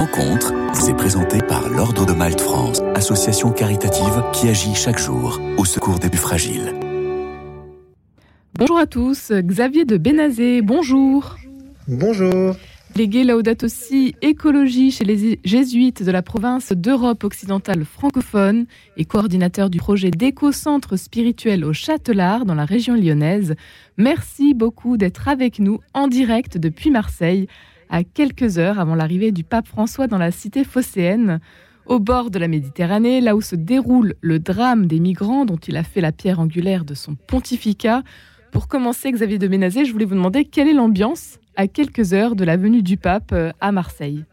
rencontre vous est présenté par l'Ordre de Malte France, association caritative qui agit chaque jour au secours des plus fragiles. Bonjour à tous, Xavier de Bénazé, bonjour. Bonjour. Légué Laudato aussi écologie chez les jésuites de la province d'Europe occidentale francophone et coordinateur du projet d'éco-centre spirituel au Châtelard dans la région lyonnaise. Merci beaucoup d'être avec nous en direct depuis Marseille, à quelques heures avant l'arrivée du pape François dans la cité phocéenne, au bord de la Méditerranée, là où se déroule le drame des migrants dont il a fait la pierre angulaire de son pontificat. Pour commencer, Xavier de Ménazé, je voulais vous demander quelle est l'ambiance à quelques heures de la venue du pape euh, à Marseille.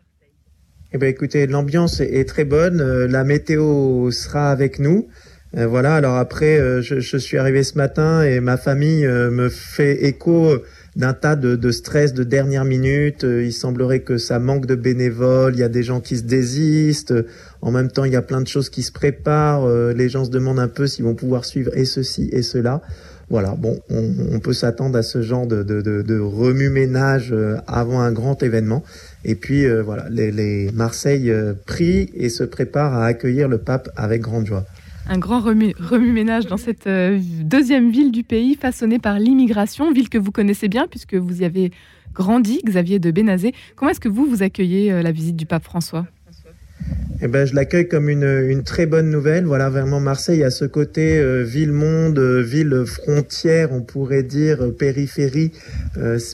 Eh bien, écoutez, l'ambiance est très bonne. Euh, la météo sera avec nous. Euh, voilà. Alors après, je, suis arrivé ce matin et ma famille me fait écho d'un tas de, stress de dernière minute. Il semblerait que ça manque de bénévoles. Il y a des gens qui se désistent. En même temps, il y a plein de choses qui se préparent. Les gens se demandent un peu s'ils vont pouvoir suivre et ceci et cela. Voilà, bon, on, peut s'attendre à ce genre de, remue-ménage euh, avant un grand événement. Et puis euh, voilà, les, Marseille euh, prient et se préparent à accueillir le pape avec grande joie. Un grand remue-ménage dans cette deuxième ville du pays, façonnée par l'immigration, ville que vous connaissez bien puisque vous y avez grandi, Xavier de Bénazé. Comment est-ce que vous, vous accueillez la visite du pape François? Eh ben, je l'accueille comme une, très bonne nouvelle. Voilà, vraiment Marseille a ce côté euh, ville-monde, euh, ville-frontière, on pourrait dire, euh, périphérie,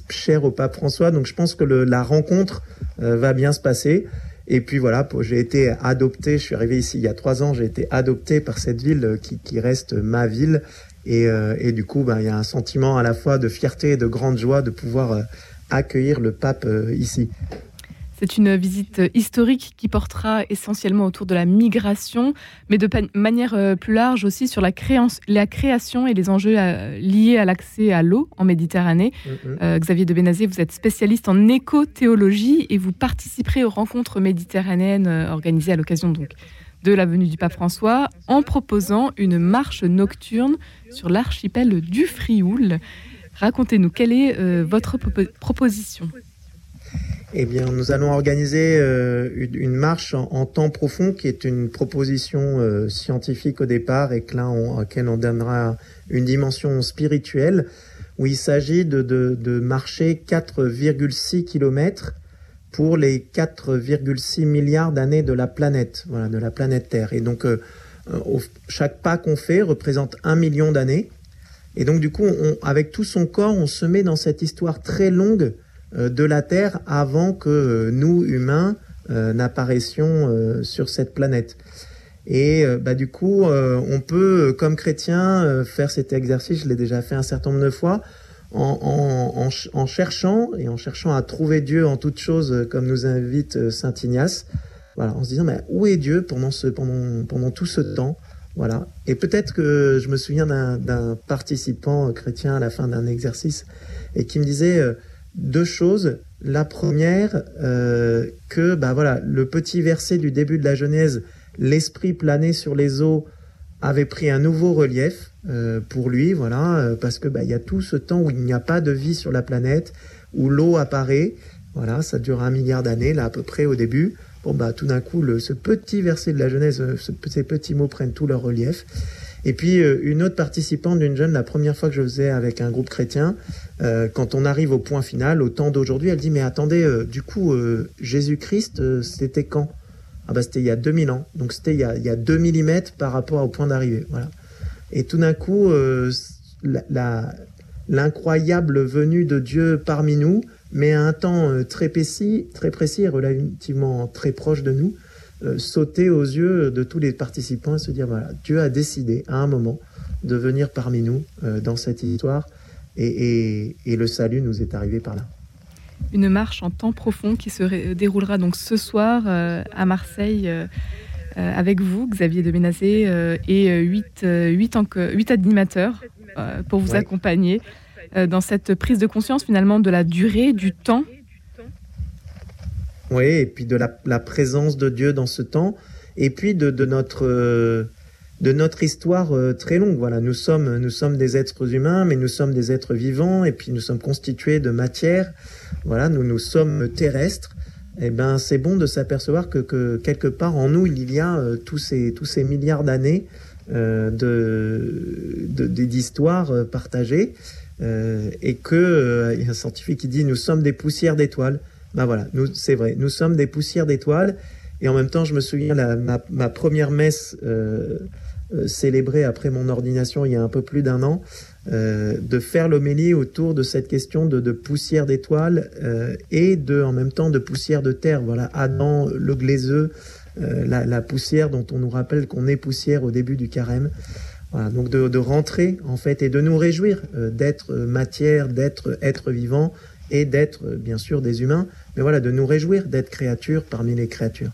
chère au pape François. Donc je pense que la rencontre va bien se passer. Et puis voilà, j'ai été adopté, je suis arrivé ici il y a trois ans, j'ai été adopté par cette ville qui, qui reste ma ville. Et, et du coup, ben, il y a un sentiment à la fois de fierté et de grande joie de pouvoir accueillir le pape ici. C'est une visite historique qui portera essentiellement autour de la migration, mais de manière euh, plus large aussi sur la, création et les enjeux euh, liés à l'accès à l'eau en Méditerranée. Mm-hmm. Euh, Xavier de Benazé, vous êtes spécialiste en éco-théologie et vous participerez aux rencontres méditerranéennes organisées à l'occasion donc de la venue du pape François en proposant une marche nocturne sur l'archipel du Frioul. Racontez-nous, quelle est votre proposition? Eh bien, nous allons organiser euh, une, marche en, temps profond qui est une proposition euh, scientifique au départ et que là, on, à laquelle on donnera une dimension spirituelle où il s'agit de, de, marcher 4,6 km pour les 4,6 milliards d'années de la planète, voilà, de la planète Terre. Et donc, euh, chaque pas qu'on fait représente un million d'années. Et donc, du coup, avec tout son corps, on se met dans cette histoire très longue de la Terre avant que euh, nous, humains, euh, n'apparaissions sur cette planète. Et bah, du coup, on peut, comme chrétien, faire cet exercice, je l'ai déjà fait un certain nombre de fois, en, en, cherchant et en cherchant à trouver Dieu en toutes choses, comme nous invite Saint Ignace. Voilà, en se disant, mais où est Dieu pendant, ce, pendant, pendant tout ce temps? Voilà. Et peut-être que je me souviens d'un participant chrétien à la fin d'un exercice et qui me disait, deux choses. La première, euh, que bah voilà, le petit verset du début de la Genèse, l'esprit plané sur les eaux, avait pris un nouveau relief euh, pour lui, voilà, euh, parce que bah il y a tout ce temps où il n'y a pas de vie sur la planète, où l'eau apparaît, voilà, ça dure un milliard d'années là à peu près au début. Bon bah tout d'un coup, ce petit verset de la Genèse, ces petits mots prennent tout leur relief. Et puis une autre participante d'une jeune, la première fois que je faisais avec un groupe chrétien, euh, quand on arrive au point final, au temps d'aujourd'hui, elle dit mais attendez, euh, du coup Jésus-Christ, c'était quand? Ah bah c'était il y a 2000 ans, donc c'était il y a, il y a 2 mm par rapport au point d'arrivée. Voilà. Et tout d'un coup, l'incroyable venue de Dieu parmi nous, mais à un temps très précis, très précis, relativement très proche de nous, euh, sauter aux yeux de tous les participants et se dire voilà, Dieu a décidé à un moment de venir parmi nous euh, dans cette histoire et, le salut nous est arrivé par là. Une marche en temps profond qui se déroulera donc ce soir euh, à Marseille avec vous, Xavier de Ménazé, et huit, animateurs pour vous accompagner dans cette prise de conscience finalement de la durée, du temps oui, et puis de la, présence de Dieu dans ce temps, et puis de, notre de notre histoire euh, très longue. Voilà, nous sommes nous sommes des êtres humains, mais nous sommes des êtres vivants, et puis nous sommes constitués de matière. Voilà, nous nous sommes terrestres. eh ben, c'est bon de s'apercevoir que, quelque part en nous, il y a tous, ces, tous ces milliards d'années de, d'histoires partagées. et que il y a un scientifique qui dit nous sommes des poussières d'étoiles. Ben voilà, nous c'est vrai, nous sommes des poussières d'étoiles. Et en même temps, je me souviens la, ma, première messe euh, célébré après mon ordination il y a un peu plus d'un an, euh, de faire l'homélie autour de cette question de, poussière d'étoiles euh, et de, en même temps de poussière de terre. Voilà, Adam, le glaiseux, la, poussière dont on nous rappelle qu'on est poussière au début du carême. Voilà, donc de, de, rentrer en fait et de nous réjouir d'être matière, d'être être vivant et d'être bien sûr des humains, mais voilà, de nous réjouir d'être créatures parmi les créatures.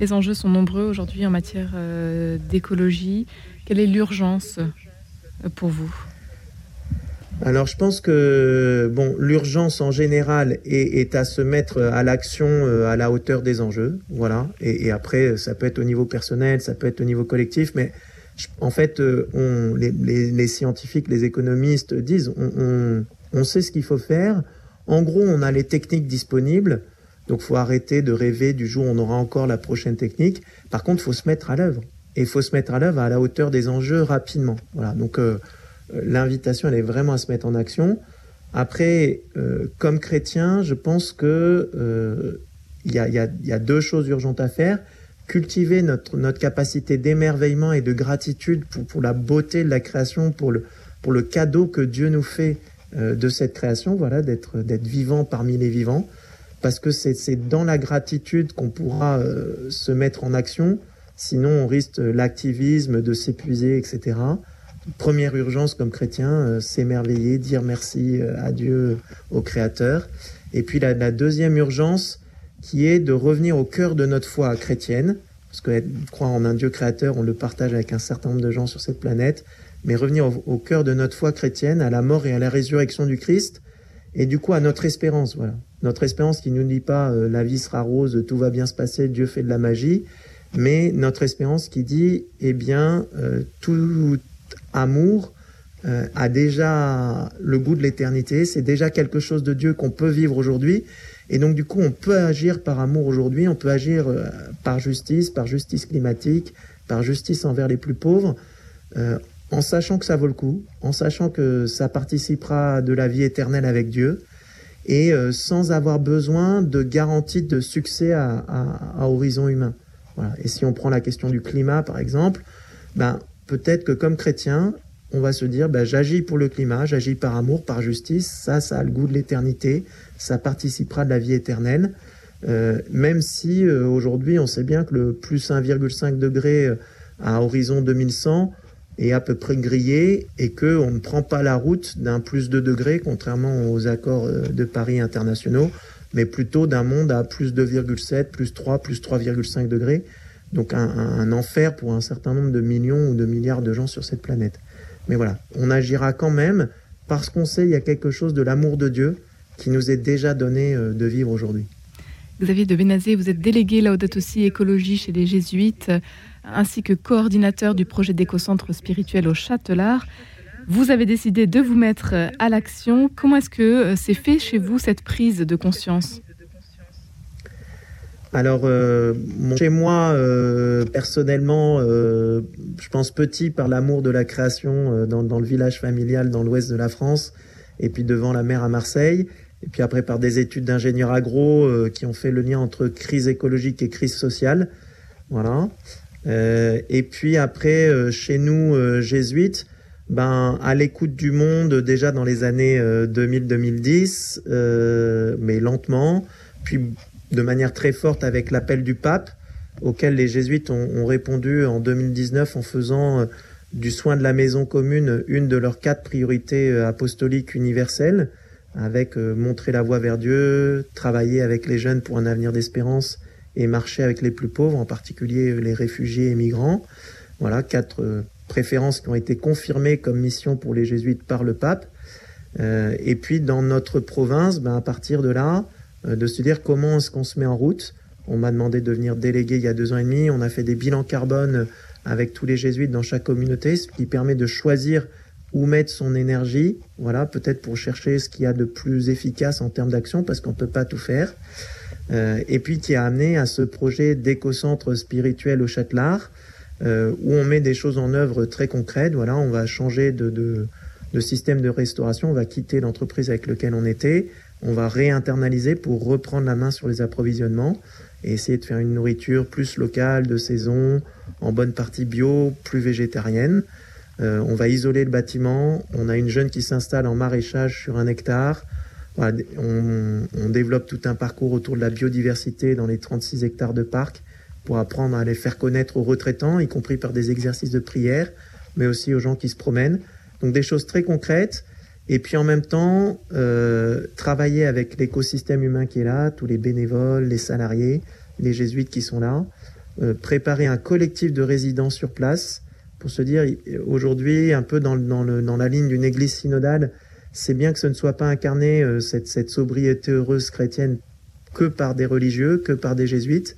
Les enjeux sont nombreux aujourd'hui en matière euh, d'écologie. Quelle est l'urgence euh, pour vous? Alors je pense que bon, l'urgence en général est, à se mettre à l'action euh, à la hauteur des enjeux, voilà. Et, après, ça peut être au niveau personnel, ça peut être au niveau collectif, mais en fait, les, scientifiques, les économistes disent, on sait ce qu'il faut faire. En gros, on a les techniques disponibles. Donc faut arrêter de rêver du jour où on aura encore la prochaine technique. Par contre, faut se mettre à l'œuvre. Et faut se mettre à l'œuvre à la hauteur des enjeux rapidement. Voilà. Donc euh, euh, l'invitation, elle est vraiment à se mettre en action. Après, euh, comme chrétien, je pense que il y, a, deux choses urgentes à faire. Cultiver notre, notre capacité d'émerveillement et de gratitude pour, pour, la beauté de la création, pour le, pour le cadeau que Dieu nous fait de cette création, voilà, d'être vivant parmi les vivants parce que c'est dans la gratitude qu'on pourra euh, se mettre en action. Sinon, on risque l'activisme, de s'épuiser, etc. Première urgence comme chrétien, euh, s'émerveiller, dire merci euh, à Dieu, au Créateur. Et puis la, deuxième urgence, qui est de revenir au cœur de notre foi chrétienne, parce que croire en un Dieu créateur, on le partage avec un certain nombre de gens sur cette planète, mais revenir au, au cœur de notre foi chrétienne, à la mort et à la résurrection du Christ, et du coup à notre espérance, voilà. Notre espérance qui nous dit pas euh, la vie sera rose, tout va bien se passer, Dieu fait de la magie, mais notre espérance qui dit eh bien euh, tout amour euh, a déjà le goût de l'éternité, c'est déjà quelque chose de Dieu qu'on peut vivre aujourd'hui. Et donc du coup, on peut agir par amour aujourd'hui, on peut agir par justice, par justice climatique, par justice envers les plus pauvres, en sachant que ça vaut le coup, en sachant que ça participera de la vie éternelle avec Dieu, et euh, sans avoir besoin de garantie de succès à, horizon humain. Voilà. Et si on prend la question du climat, par exemple, ben, peut-être que comme chrétien, on va se dire, ben, j'agis pour le climat, j'agis par amour, par justice, ça, ça a le goût de l'éternité, ça participera de la vie éternelle. Euh, même si euh, aujourd'hui on sait bien que le plus 1,5 degré à horizon 2100, est à peu près grillé et que on ne prend pas la route d'un plus 2 degrés, contrairement aux accords euh, de Paris internationaux, mais plutôt d'un monde à plus 2,7, plus 3, plus 3,5 degrés. Donc un, enfer pour un certain nombre de millions ou de milliards de gens sur cette planète. Mais voilà, on agira quand même parce qu'on sait il y a quelque chose de l'amour de Dieu qui nous est déjà donné euh, de vivre aujourd'hui. Xavier de Benazé, vous êtes délégué Laudato aussi écologie chez les Jésuites ainsi que coordinateur du projet d'éco-centre spirituel au Châtelard. Vous avez décidé de vous mettre à l'action. Comment est-ce que euh, c'est fait chez vous cette prise de conscience? Alors, euh, chez moi, euh, personnellement, je pense petit par l'amour de la création dans, dans, le village familial dans l'ouest de la France, et puis devant la mer à Marseille, et puis après par des études d'ingénieur agro qui ont fait le lien entre crise écologique et crise sociale. Voilà. Euh, et puis après, euh, chez nous, euh, jésuites, ben, à l'écoute du monde déjà dans les années 2000-2010, mais lentement, puis de manière très forte avec l'appel du pape, auquel les jésuites ont, répondu en 2019 en faisant du soin de la maison commune une de leurs quatre priorités apostoliques universelles, avec montrer la voie vers Dieu, travailler avec les jeunes pour un avenir d'espérance et marcher avec les plus pauvres, en particulier les réfugiés et migrants. Voilà, quatre euh, préférences qui ont été confirmées comme mission pour les jésuites par le pape. Euh, et puis dans notre province, ben, à partir de là, euh, de se dire comment est-ce qu'on se met en route. On m'a demandé de venir déléguer il y a deux ans et demi. On a fait des bilans carbone avec tous les jésuites dans chaque communauté, ce qui permet de choisir où mettre son énergie. Voilà, peut-être pour chercher ce qu'il y a de plus efficace en termes d'action, parce qu'on ne peut pas tout faire. et puis qui a amené à ce projet d'éco-centre spirituel au Châtelard, où on met des choses en œuvre très concrètes. Voilà, on va changer de, de système de restauration, on va quitter l'entreprise avec laquelle on était, on va réinternaliser pour reprendre la main sur les approvisionnements et essayer de faire une nourriture plus locale, de saison, en bonne partie bio, plus végétarienne. Euh, on va isoler le bâtiment. On a une jeune qui s'installe en maraîchage sur un hectare. On, développe tout un parcours autour de la biodiversité dans les 36 hectares de parc pour apprendre à les faire connaître aux retraitants, y compris par des exercices de prière, mais aussi aux gens qui se promènent. Donc des choses très concrètes. Et puis en même temps, euh, travailler avec l'écosystème humain qui est là, tous les bénévoles, les salariés, les jésuites qui sont là, euh, préparer un collectif de résidents sur place pour se dire aujourd'hui, un peu dans, la ligne d'une église synodale, c'est bien que ce ne soit pas incarné, euh, cette, sobriété heureuse chrétienne, que par des religieux, que par des jésuites.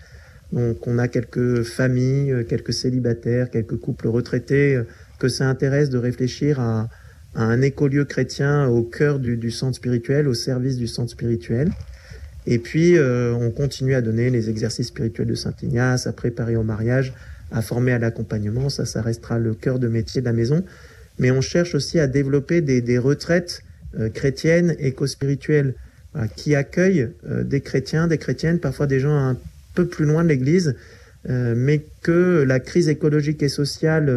Donc on a quelques familles, euh, quelques célibataires, quelques couples retraités euh, que ça intéresse de réfléchir à, un écolieu chrétien au cœur du, centre spirituel, au service du centre spirituel. Et puis on continue à donner les exercices spirituels de Saint Ignace, à préparer au mariage, à former à l'accompagnement, ça, ça restera le cœur de métier de la maison. Mais on cherche aussi à développer des, retraites euh, chrétiennes, éco-spirituelles, euh, qui accueillent euh, des chrétiens, des chrétiennes, parfois des gens un peu plus loin de l'Église, mais que la crise écologique et sociale,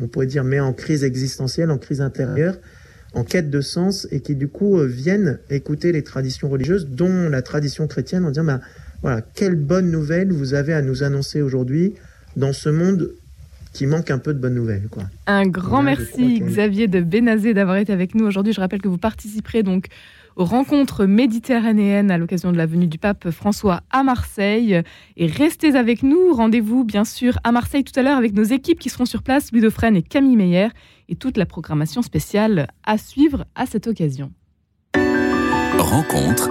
on pourrait dire, met en crise existentielle, en crise intérieure, en quête de sens, et qui du coup viennent écouter les traditions religieuses, dont la tradition chrétienne, en disant, bah, voilà, quelle bonne nouvelle vous avez à nous annoncer aujourd'hui dans ce monde qui manque un peu de bonnes nouvelles. Quoi. Un grand Là, merci Xavier de Bénazé d'avoir été avec nous aujourd'hui. Je rappelle que vous participerez donc aux rencontres méditerranéennes à l'occasion de la venue du pape François à Marseille. Et restez avec nous. Rendez-vous bien sûr à Marseille tout à l'heure avec nos équipes qui seront sur place, Ludo Fresne et Camille Meyer, et toute la programmation spéciale à suivre à cette occasion. Rencontre